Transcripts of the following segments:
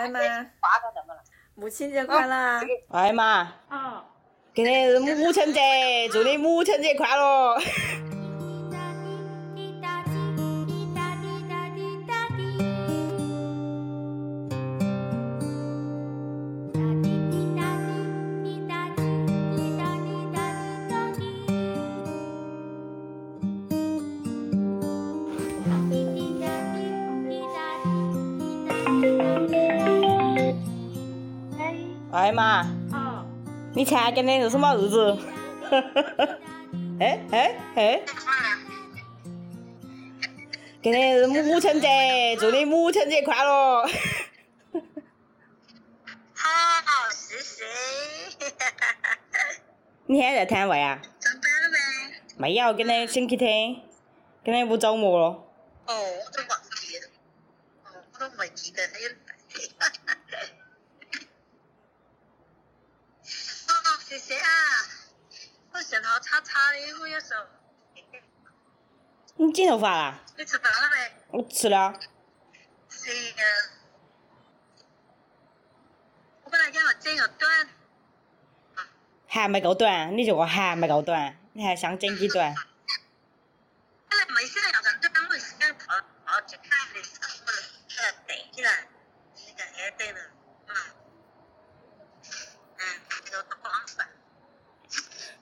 哎妈！母亲节快乐！哎妈！嗯，今天是母亲节，祝你母亲节快乐。你猜今天是什么日子？哎 哎哎！今天是母亲节，祝你母亲节快乐！好，谢谢。你还在摊位啊？上班了呗。没有，今天星期天，今天不周末了。哦，我都忘记了，我都没记得还有。好，叉叉了以后，时候。你剪头发啦？你吃饭了没？我吃了。十一我本来讲要剪个短。还没够短，你这个还没够短，你还想剪几短？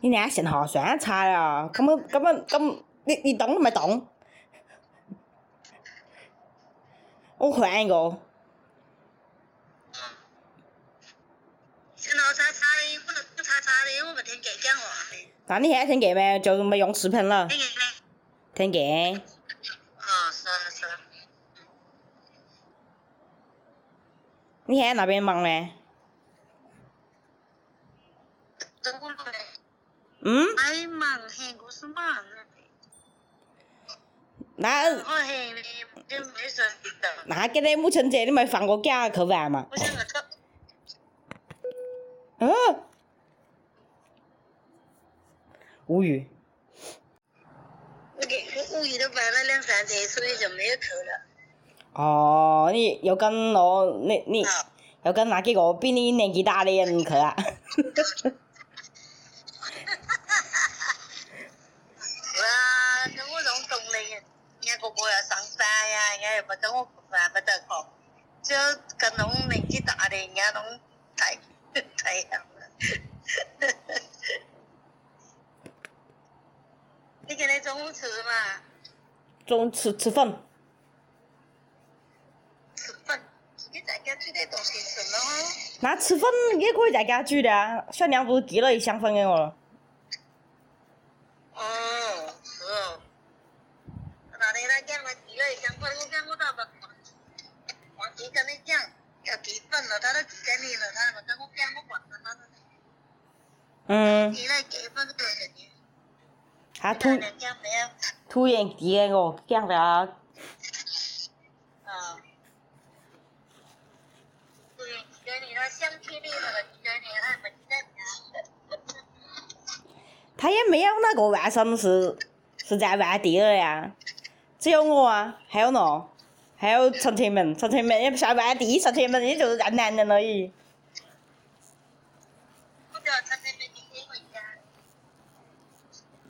你那信号算差了，根本根本根，你你懂都没懂？我换一个。的，的，我听那你现在听见没？就没用视频了。听见。哦，是啊，是你现在那边忙吗？嗯？那？那给你母亲节你没放过假去玩嘛？我想着去。嗯？无语。我跟，我屋里都摆了两三天，所以就没有去了。哦，你有跟我，你你有跟那几个比你年纪大的人去啊？跟侬年纪大的，人家拢太太阳了。你今天中午吃嘛？中午吃吃粉。吃粉，你在家煮的东西行了吗？那吃粉也可以在家煮的啊，小娘不是寄了一箱粉给我了。嗯。还突突然间哦，讲了。他也没有那个外甥是是在外地的呀，只有我啊，还有喏，还有陈天明，陈天明也不算外地，陈天明也就是在南宁而已。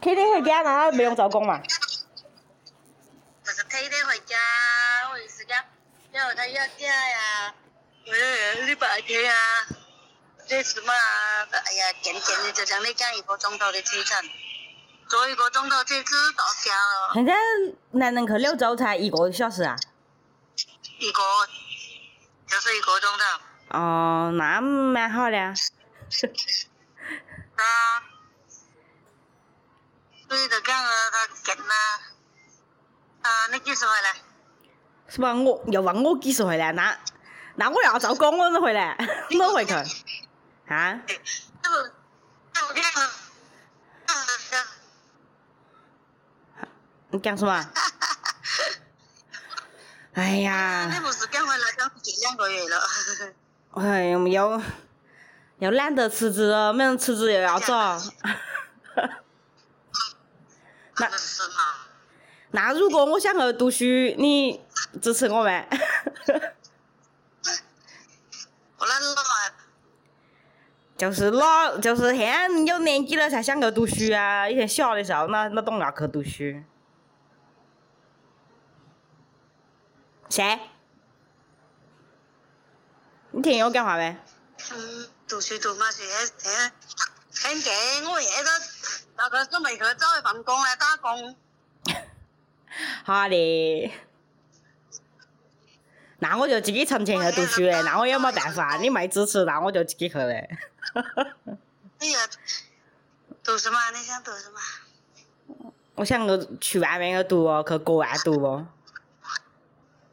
天天回家，然后不用早工嘛。就是天天回家，我时间，要后他要假呀，哎呀，礼拜天啊，这什么啊？哎呀，渐渐的就像你讲一个钟头的车程，坐一个钟头车子到家了。现在男人去柳州才一个小时啊？一个，就是一个钟头。哦，那蛮好的。啊。对啊，他呐。啊，你几时回来？是吧？我又问我几时回来？那那我要走，工，我怎回来？我 回去？啊？你讲什么？哎呀！你不是刚回来毕业两个月了？哎呀，又又懒得辞职了，没辞职又要走。那是那如果我想去读书，你支持我呗？我就是老，就是现在有年纪了才想去读书啊！以前小的时候那那懂啊去读书？谁？你听见我讲话没？嗯，读书读嘛，学，我那个都没去找一份工来打工。好的。那我就自己存钱去读书嘞。那我也没办法，你没支持，那我就自己去嘞。哈哈。读什么？你想读什么？我想去去外面去读哦，去国外读哦。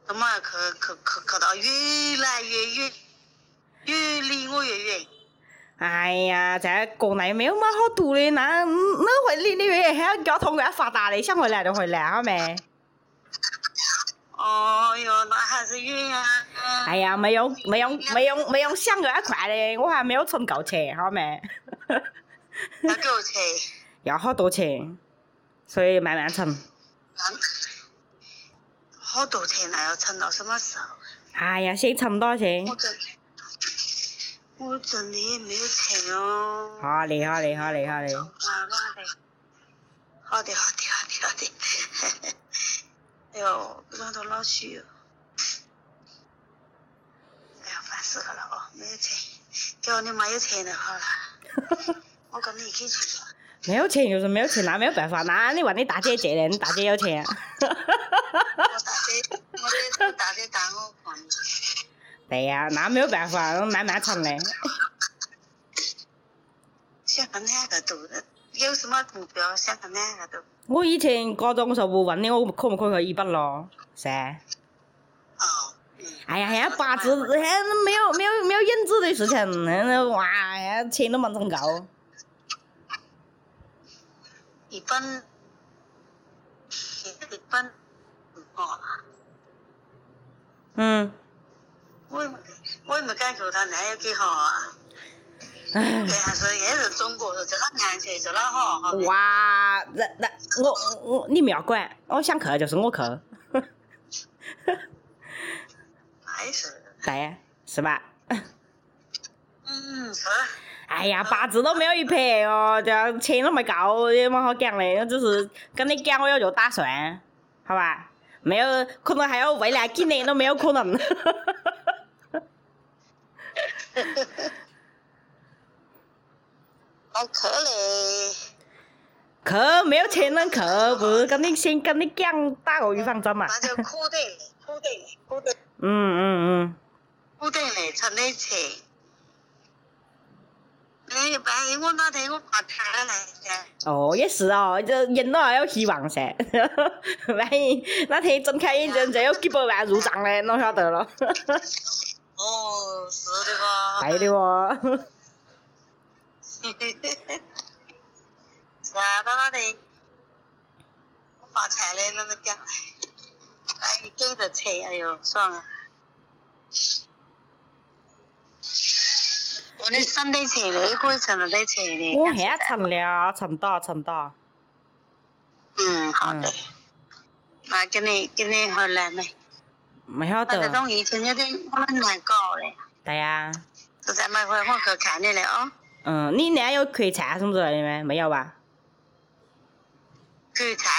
怎么去？去？去？去到越来越远，越离我越远。哎呀，在国内没有么好多的，那那会你你愿还要交通那么发达的，想回来就回来好没？哦哟，那还是远啊！哎呀，没有没有没有没有想那么快嘞，我还没有存够钱好没？要多少钱？要好多钱？所以慢慢存。好多钱那要存到什么时候？哎呀，先存到先。我里也没有钱哦。好嘞，好嘞，好嘞，好嘞。好的，好的，好的，好的。哎呦，不然都老去。哎呀，烦死了哦，没有钱。假如你妈有钱就好了。我跟你一起去。没有钱就是没有钱，那没有办法。那你问你大姐借嘞，你大姐有钱。我大姐，我大姐，我大姐打我房子。对呀，那没有办法，慢慢谈嘞。想哪个有什么目标？想哪个我以前高中，时候不问你，我可不可以去一本咯？是。哦。哎呀，那八字，还没有没有没有影子的事情，那哇，钱都没挣够。一本。一本。哦。嗯。我也没，我也没感觉他那有几好啊，对，还是也是中国是这个安全、最老好，好哇，那那我我你不要管，我想去就是我去，哈哈。是。对，是吧？嗯是。哎呀，八字都没有一撇哦，这钱都没够，也蛮好讲的。我只是跟你讲，我有这打算，好吧？没有，可能还要未来几年都没有可能。可嘞，可没有钱能可不？跟你先跟你讲打个预防针嘛。嗯嗯嗯。固定嘞，出点钱。万一我天我发财了哦，也是哦，这人老还有希望噻。万一哪天睁开眼睛就有几百万入账嘞，侬晓得了。おおそれは入るわ dạ đó đó thì bà trẻ lên nó kêu anh kêu là trẻ rồi xong rồi 오늘 썬데이 제일 일곱 썬데이 제일 오 해야 참려 참다 참다 음好的 mà cái này cái này hồi làm này 没晓得。反正种疫情有点很难搞嘞。对呀。实在没回，我去看你嘞哦。嗯，你那有缺菜什么之类的吗？没有吧？缺菜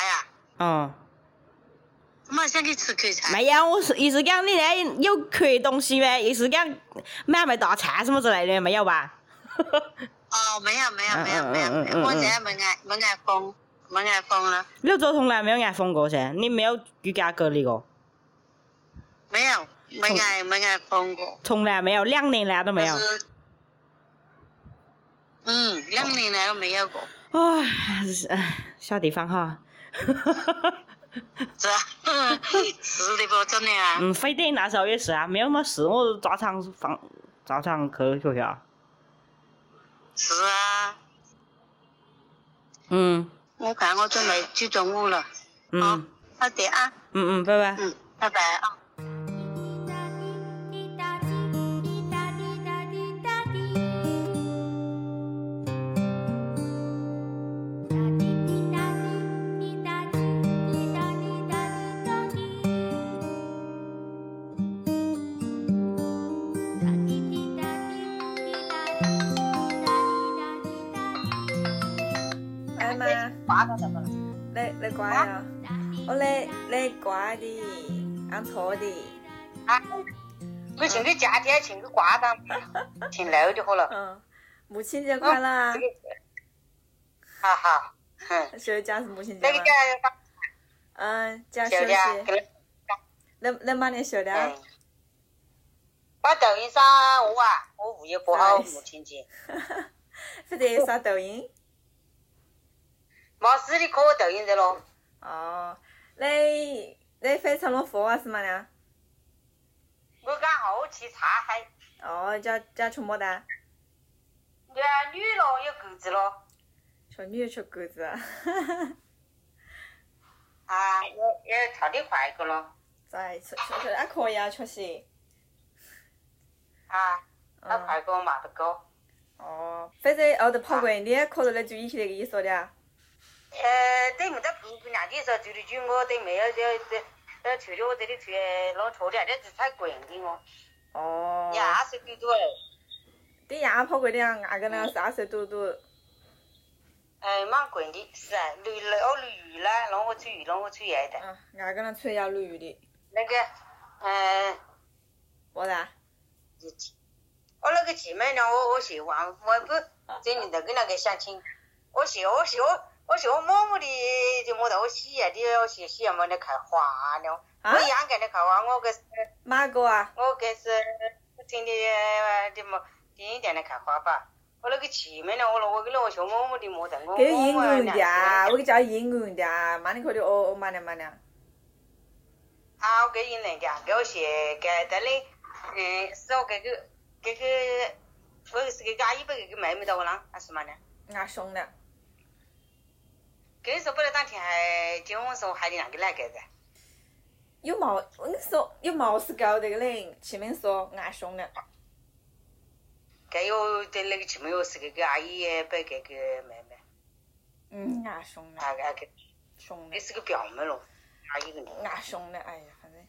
啊？我们想去吃缺菜。没有，我是意思讲你那有缺东西没？意思讲买没大菜什么之类的没有吧？哦，没有，没有，没有，没有，我现在没挨没挨封，没挨封了。你做从来没有挨封过噻？你没有居家隔离过？没有，没挨，没挨放过。从来没有，两年来都没有。嗯，两年来都没有过。哎，哎，小地方哈。是啊。是的啵，真的啊。嗯，非得那时候也是啊，没有么事，我都照常放，照常去学校。是啊。嗯。我看我准备去中午了。嗯，好的啊。嗯嗯，拜拜。嗯，拜拜啊。挂上怎来来挂呀！我来来挂的，按错的。啊！我请个假天，请个挂上，挺牛的好了。嗯，母亲节快乐。哈哈，好，嗯，就讲是母亲节嗯，讲休息。能能把你休息把抖音上我啊，我物业过母亲节。不 得刷抖音？没事，你磕个抖音在咯。哦，那那非常的佛啊，是吗？的我讲好期查还。哦，讲讲缺么的啊？缺女咯，有狗子咯。小女也缺狗子哈哈。啊，我也跳的快个咯。在，确实，还可以啊，确实。啊。那快歌嘛不高。哦，反正哦都跑过你，磕到那最一起那个你说的呃，对没得婆婆娘，你说就是住？我对没有，要要出去，我这里出，老拖的，那是太贵的我。哦。也二十多度哎。对牙好贵的，牙个那三十多度。哎，蛮贵的，是啊，落了要落雨了，让我注意，让我注意一嗯，俺个那出要落雨的。那个，嗯。我啥？我那个姐妹呢？我我喜欢，我不，这里在跟那个相亲，我先我我。我。我我妈妈的就木得我西园的，要洗洗，没得开花呢，我样给的开花，我给是哪个啊？我给是真的的么，一点的开花吧？我那个前面的我了，我跟那个小妈妈的没得我。给英文的啊，我给叫英文的啊，慢点快点哦，慢点慢点。啊，我给阴人家，给我写给等嘞，嗯，是我给个给个，我是给阿姨不给妹妹带我啦，还是嘛的？俺上了。跟你说，不能打天还听我说，还有两个哪个子？有毛？我跟你说，有毛事搞的个嘞。前面说俺兄的，该有的那个前面又是个个阿姨，不该给妹妹。嗯，俺兄的。啊啊个，兄的，那是个表妹咯。俺兄的，哎呀，反正。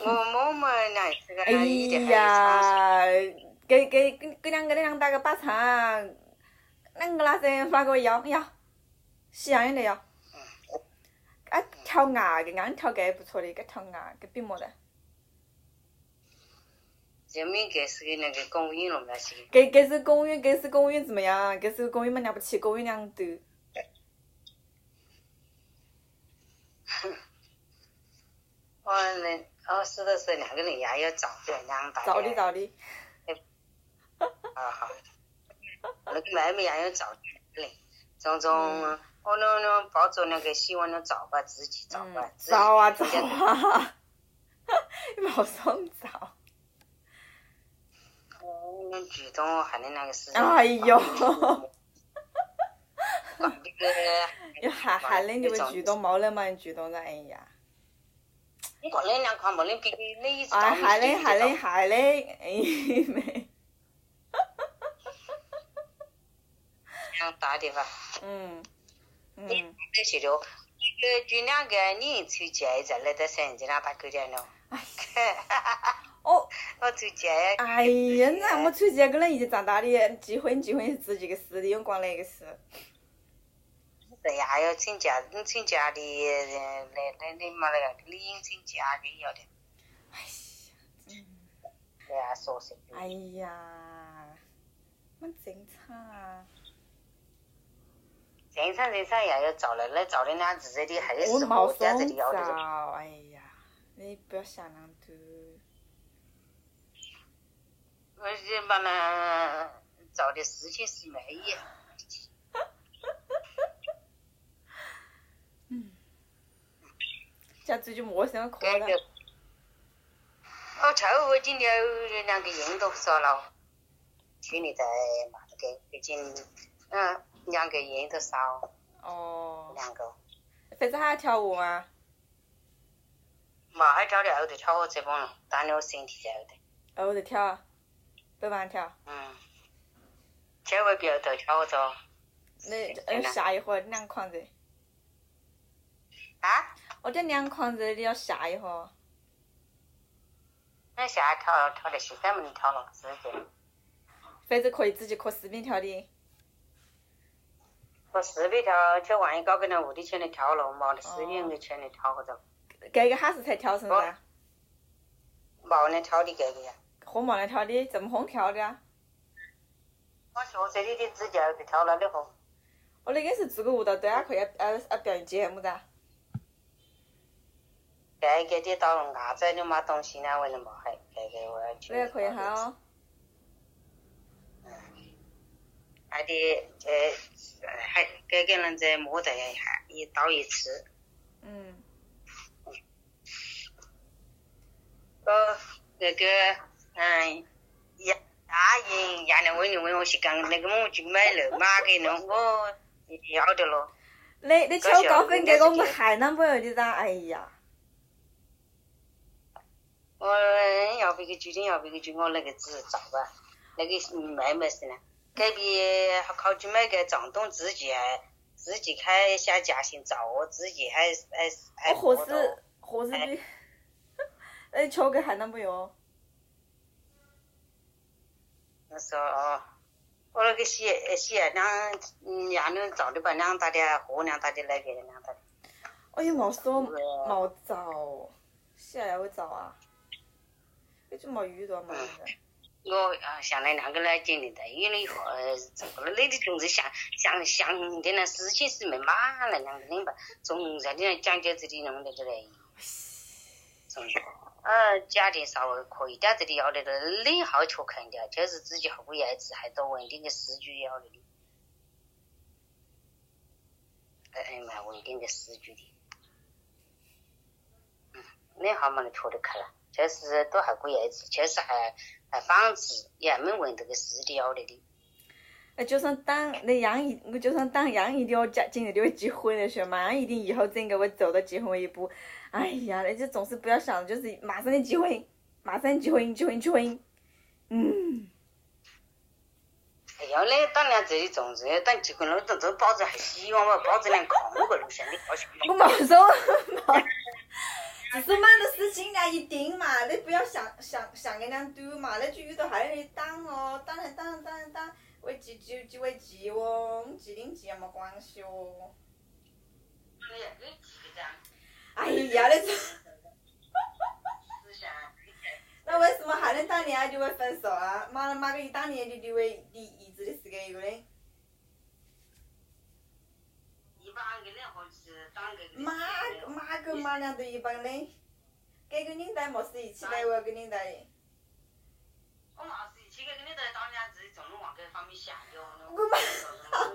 我妈妈，俩是个一点哎呀，给给给给两个那两个打个八成。那个那发给我杨杨，喜羊羊的嗯。啊，跳崖的俺跳崖不错的，这跳崖跟比么的？人民教师的那个公园了不起。给给是公园，员，给是公园怎么样？给是公园嘛了不起，公园两头。哼。我个人哦，是是两个人，也要找这样子。道理道理。哈 哈。好。那个妹妹也要照的，种种，我那那抱着那个希望了找吧，自己找吧，找啊，找啊，你没 上照。我们举动还能那个情。哎呦，你喊喊你那举动，没了吗？你举动了，哎呀。你过来两块，没给你，你一直哎，还嘞，还嘞，还嘞，哎妹。打个电话。嗯，嗯，那些了，就两个，你出嫁在那到深圳那打工去了。哦，我出哎呀，那我出嫁跟那一起长大的，结婚结婚是自己的事，你用管哪个事？对呀，要请假，你请假的来来你妈来，你成家更要的。哎呀，对呀，说么？哎呀，没正常。正常，正常也要找了，来找点喃子，这里还是我家这里要的。哎呀，你不要想那么多。我这把那找的事情是没意。嗯。像最近陌想哭了。好臭哦！今天两个人都说了，去年在马这个附近，嗯。两个人都少哦，两个。反正还要跳舞吗？嘛，还跳我就跳我这帮人，锻炼我身体在后头。后头跳，不玩跳。嗯，跳舞不要多，跳我走。那嗯，下一回，两筐子。啊？我这两筐子，你要下一盒。那下一跳跳的，些，在不能跳了，直接。反正可以自己看视频跳的。把是臂跳，就万一搞个那五的签的跳楼，冇得十年的钱的跳个着。这个哈是才跳成的。冇来跳的这个呀。何冇人跳的？怎么红跳的啊？我学这里的指甲被挑了的货。我那个是做个舞蹈，大家可以啊啊表演节目的。子啊？这个到了伢子你冇东西呢，为了冇还这个我要去。那个可以哈哦。还得，呃，还，个个人在墓的，还一刀一次。嗯。哦，那个，嗯，牙牙龈牙来问你问我，是讲那个么就买了嘛？给侬，我一要的咯。那那敲高分给我，们海南朋友的咋？哎呀，我要不给决定，要不给就我那个子造吧，那个卖没是呢？隔壁好久那个张东自己，自己开下家庭我自己还还还合作。我何的？哎，求个还能不那时说哦，我那个洗哎洗两，鸭卵造的吧，两大的和两大的那个两大的。哎呀，冇说冇找，洗还会找啊？也就冇遇到嘛，我啊想来两个来见你的，一了以后，怎么了？那的总是想想想的呢，事情是没嘛。了两个人吧，总在的讲究这里弄的这来，总呃家庭稍微可以但子的要的个人好却看的，就是自己好不样子，还多稳定的时局要的，哎哎蛮稳定的时局的，嗯，那好嘛，你拖得开了。但是都还可以，确实还还房子，也还没问这个死掉的的。哎，就算当那样一，就算当样一我结，今年就会结婚了，说马上一定以后整个会走到结婚一步。哎呀，那就总是不要想，就是马上结婚，马上结婚，结婚，结婚。嗯。哎呀，那当然这里总是等结婚了，这这保证还希望吧，保证能跨五个路线的。我冇走。只是蛮多事情，你一定嘛，你不要想想想个两多嘛，那就遇到还有一档哦，档来档当档，为记记记为记哦，记定记也没关系哦。哎呀，那为什么还能当年就会分手啊？妈了妈个一当年的为你一直的时间有个嘞？马马狗马娘都一般嘞，给个领带冇是一起来我这个年我妈是一起的，这个当年自己专往这方面想的，我。哈哈。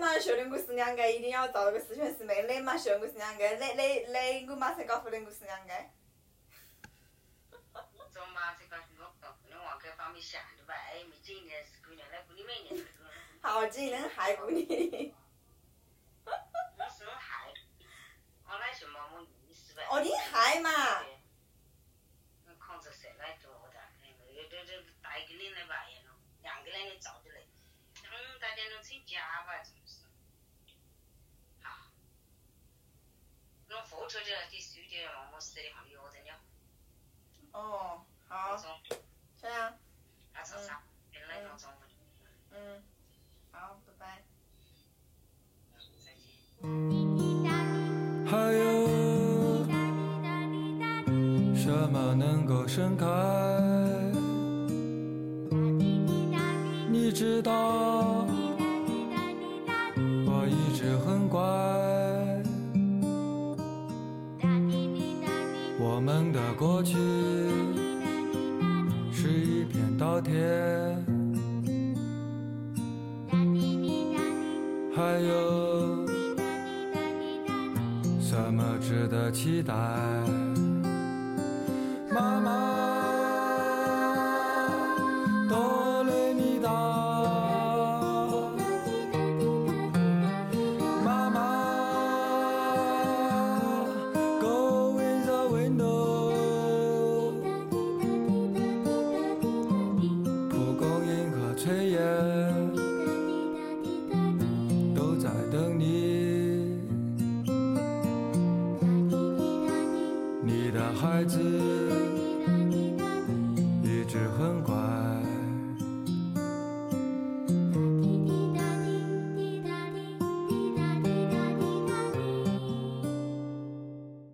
嘛，兄弟，我是两个，一定要找个十全十美。那嘛，兄我是两个，那那那，我马上告诉你，我是两个。走嘛，这个。好几年海姑娘，哈哈，我是海，我来就某某鱼是吧？哦，你海嘛？控制下来多的，哎，这这带一个领来吧，两个两个照的来，两台电动车加吧，就是，好，那货车的、的水的，我我水的旁边我在哦，好，这样。嗯，嗯，好，拜拜，还有什么能够盛开？